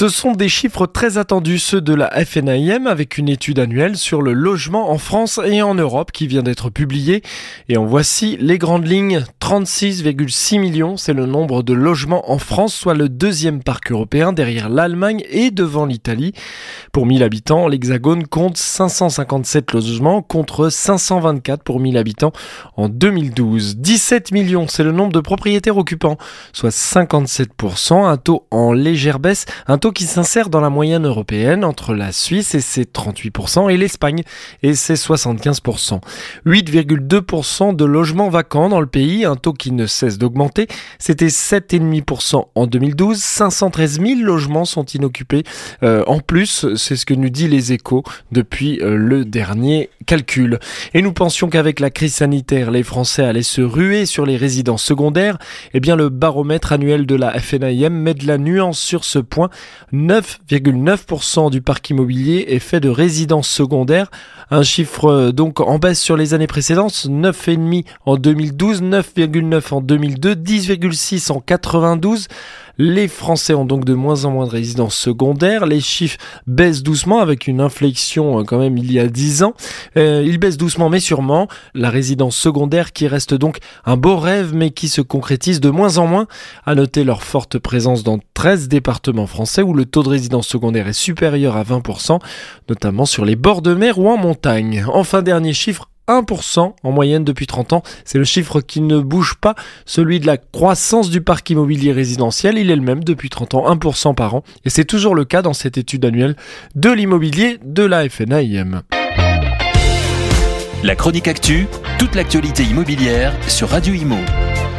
Ce sont des chiffres très attendus, ceux de la FNIM, avec une étude annuelle sur le logement en France et en Europe qui vient d'être publiée. Et en voici les grandes lignes. 36,6 millions, c'est le nombre de logements en France, soit le deuxième parc européen derrière l'Allemagne et devant l'Italie. Pour 1000 habitants, l'Hexagone compte 557 logements contre 524 pour 1000 habitants en 2012. 17 millions, c'est le nombre de propriétaires occupants, soit 57%, un taux en légère baisse, un taux qui s'insère dans la moyenne européenne entre la Suisse et ses 38% et l'Espagne et ses 75%. 8,2% de logements vacants dans le pays, un taux qui ne cesse d'augmenter. C'était 7,5% en 2012. 513 000 logements sont inoccupés. Euh, en plus, c'est ce que nous dit les échos depuis euh, le dernier calcul. Et nous pensions qu'avec la crise sanitaire, les Français allaient se ruer sur les résidences secondaires. Eh bien, le baromètre annuel de la FNIM met de la nuance sur ce point. 9,9% du parc immobilier est fait de résidences secondaires, un chiffre euh, donc en baisse sur les années précédentes, 9,5 en 2012, 9,9 en 2002, 10,6 en 92. Les Français ont donc de moins en moins de résidences secondaires. Les chiffres baissent doucement avec une inflexion euh, quand même il y a 10 ans. Euh, ils baissent doucement mais sûrement. La résidence secondaire qui reste donc un beau rêve mais qui se concrétise de moins en moins. À noter leur forte présence dans 13 départements français où le taux de résidence secondaire est supérieur à 20%, notamment sur les bords de mer ou en montagne. Enfin dernier chiffre, 1% en moyenne depuis 30 ans. C'est le chiffre qui ne bouge pas, celui de la croissance du parc immobilier résidentiel. Il est le même depuis 30 ans, 1% par an. Et c'est toujours le cas dans cette étude annuelle de l'immobilier de la FNAIM. La chronique actu, toute l'actualité immobilière sur Radio Imo.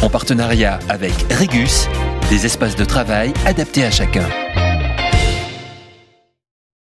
En partenariat avec Regus, des espaces de travail adaptés à chacun.